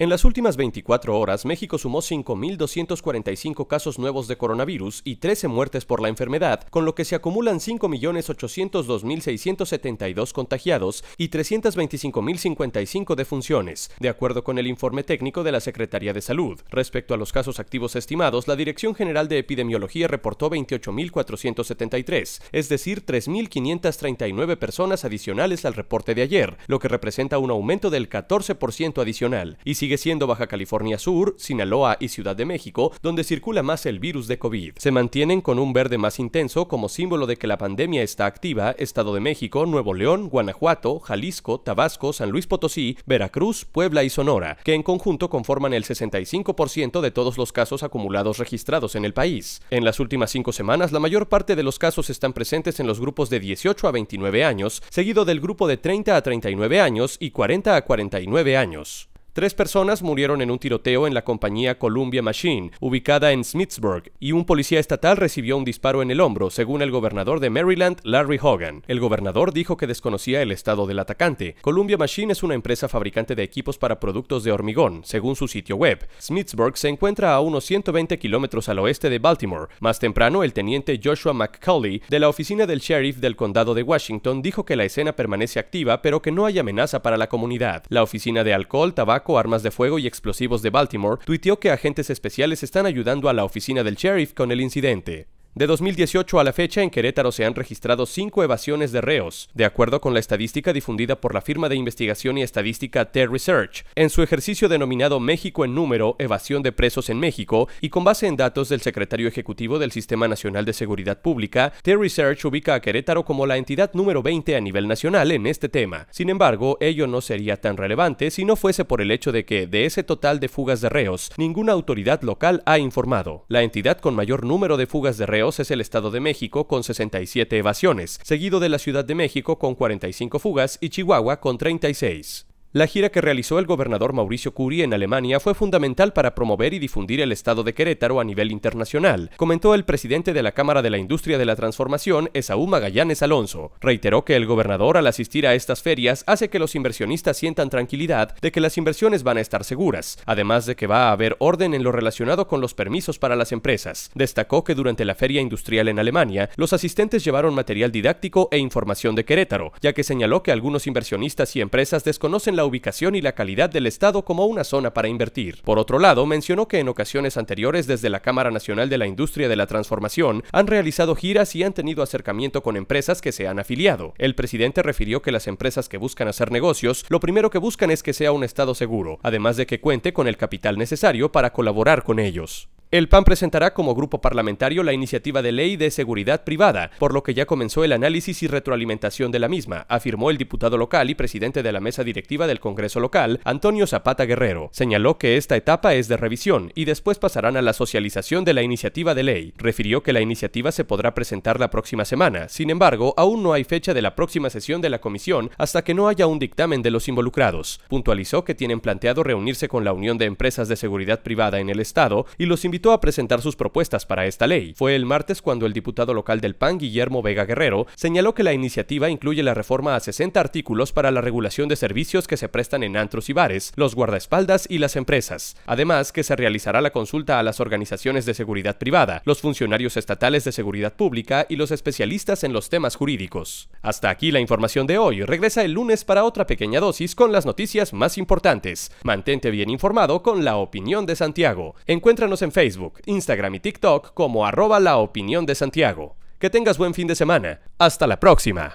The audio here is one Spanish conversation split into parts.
En las últimas 24 horas, México sumó 5.245 casos nuevos de coronavirus y 13 muertes por la enfermedad, con lo que se acumulan 5.802.672 contagiados y 325.055 defunciones, de acuerdo con el informe técnico de la Secretaría de Salud. Respecto a los casos activos estimados, la Dirección General de Epidemiología reportó 28.473, es decir, 3.539 personas adicionales al reporte de ayer, lo que representa un aumento del 14% adicional. Y sigue siendo Baja California Sur, Sinaloa y Ciudad de México, donde circula más el virus de COVID. Se mantienen con un verde más intenso como símbolo de que la pandemia está activa Estado de México, Nuevo León, Guanajuato, Jalisco, Tabasco, San Luis Potosí, Veracruz, Puebla y Sonora, que en conjunto conforman el 65% de todos los casos acumulados registrados en el país. En las últimas cinco semanas, la mayor parte de los casos están presentes en los grupos de 18 a 29 años, seguido del grupo de 30 a 39 años y 40 a 49 años. Tres personas murieron en un tiroteo en la compañía Columbia Machine, ubicada en Smithsburg, y un policía estatal recibió un disparo en el hombro, según el gobernador de Maryland, Larry Hogan. El gobernador dijo que desconocía el estado del atacante. Columbia Machine es una empresa fabricante de equipos para productos de hormigón, según su sitio web. Smithsburg se encuentra a unos 120 kilómetros al oeste de Baltimore. Más temprano, el teniente Joshua McCauley, de la oficina del sheriff del condado de Washington, dijo que la escena permanece activa, pero que no hay amenaza para la comunidad. La oficina de alcohol, tabaco, armas de fuego y explosivos de Baltimore, tuiteó que agentes especiales están ayudando a la oficina del sheriff con el incidente. De 2018 a la fecha, en Querétaro se han registrado cinco evasiones de reos, de acuerdo con la estadística difundida por la firma de investigación y estadística T-Research, en su ejercicio denominado México en número, evasión de presos en México, y con base en datos del secretario ejecutivo del Sistema Nacional de Seguridad Pública, T-Research ubica a Querétaro como la entidad número 20 a nivel nacional en este tema. Sin embargo, ello no sería tan relevante si no fuese por el hecho de que, de ese total de fugas de reos, ninguna autoridad local ha informado. La entidad con mayor número de fugas de reos es el Estado de México con 67 evasiones, seguido de la Ciudad de México con 45 fugas y Chihuahua con 36. La gira que realizó el gobernador Mauricio Curi en Alemania fue fundamental para promover y difundir el estado de Querétaro a nivel internacional, comentó el presidente de la Cámara de la Industria de la Transformación, Esaú Magallanes Alonso. Reiteró que el gobernador al asistir a estas ferias hace que los inversionistas sientan tranquilidad de que las inversiones van a estar seguras, además de que va a haber orden en lo relacionado con los permisos para las empresas. Destacó que durante la feria industrial en Alemania, los asistentes llevaron material didáctico e información de Querétaro, ya que señaló que algunos inversionistas y empresas desconocen la ubicación y la calidad del Estado como una zona para invertir. Por otro lado, mencionó que en ocasiones anteriores desde la Cámara Nacional de la Industria de la Transformación han realizado giras y han tenido acercamiento con empresas que se han afiliado. El presidente refirió que las empresas que buscan hacer negocios, lo primero que buscan es que sea un Estado seguro, además de que cuente con el capital necesario para colaborar con ellos. El PAN presentará como grupo parlamentario la iniciativa de ley de seguridad privada, por lo que ya comenzó el análisis y retroalimentación de la misma, afirmó el diputado local y presidente de la mesa directiva del Congreso local, Antonio Zapata Guerrero. Señaló que esta etapa es de revisión y después pasarán a la socialización de la iniciativa de ley. Refirió que la iniciativa se podrá presentar la próxima semana. Sin embargo, aún no hay fecha de la próxima sesión de la comisión hasta que no haya un dictamen de los involucrados. Puntualizó que tienen planteado reunirse con la Unión de Empresas de Seguridad Privada en el Estado y los a presentar sus propuestas para esta ley. Fue el martes cuando el diputado local del PAN, Guillermo Vega Guerrero, señaló que la iniciativa incluye la reforma a 60 artículos para la regulación de servicios que se prestan en antros y bares, los guardaespaldas y las empresas. Además, que se realizará la consulta a las organizaciones de seguridad privada, los funcionarios estatales de seguridad pública y los especialistas en los temas jurídicos. Hasta aquí la información de hoy. Regresa el lunes para otra pequeña dosis con las noticias más importantes. Mantente bien informado con la opinión de Santiago. Encuéntranos en Facebook Facebook, Instagram y TikTok como arroba la opinión de Santiago. Que tengas buen fin de semana. Hasta la próxima.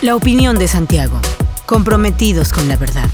La opinión de Santiago. Comprometidos con la verdad.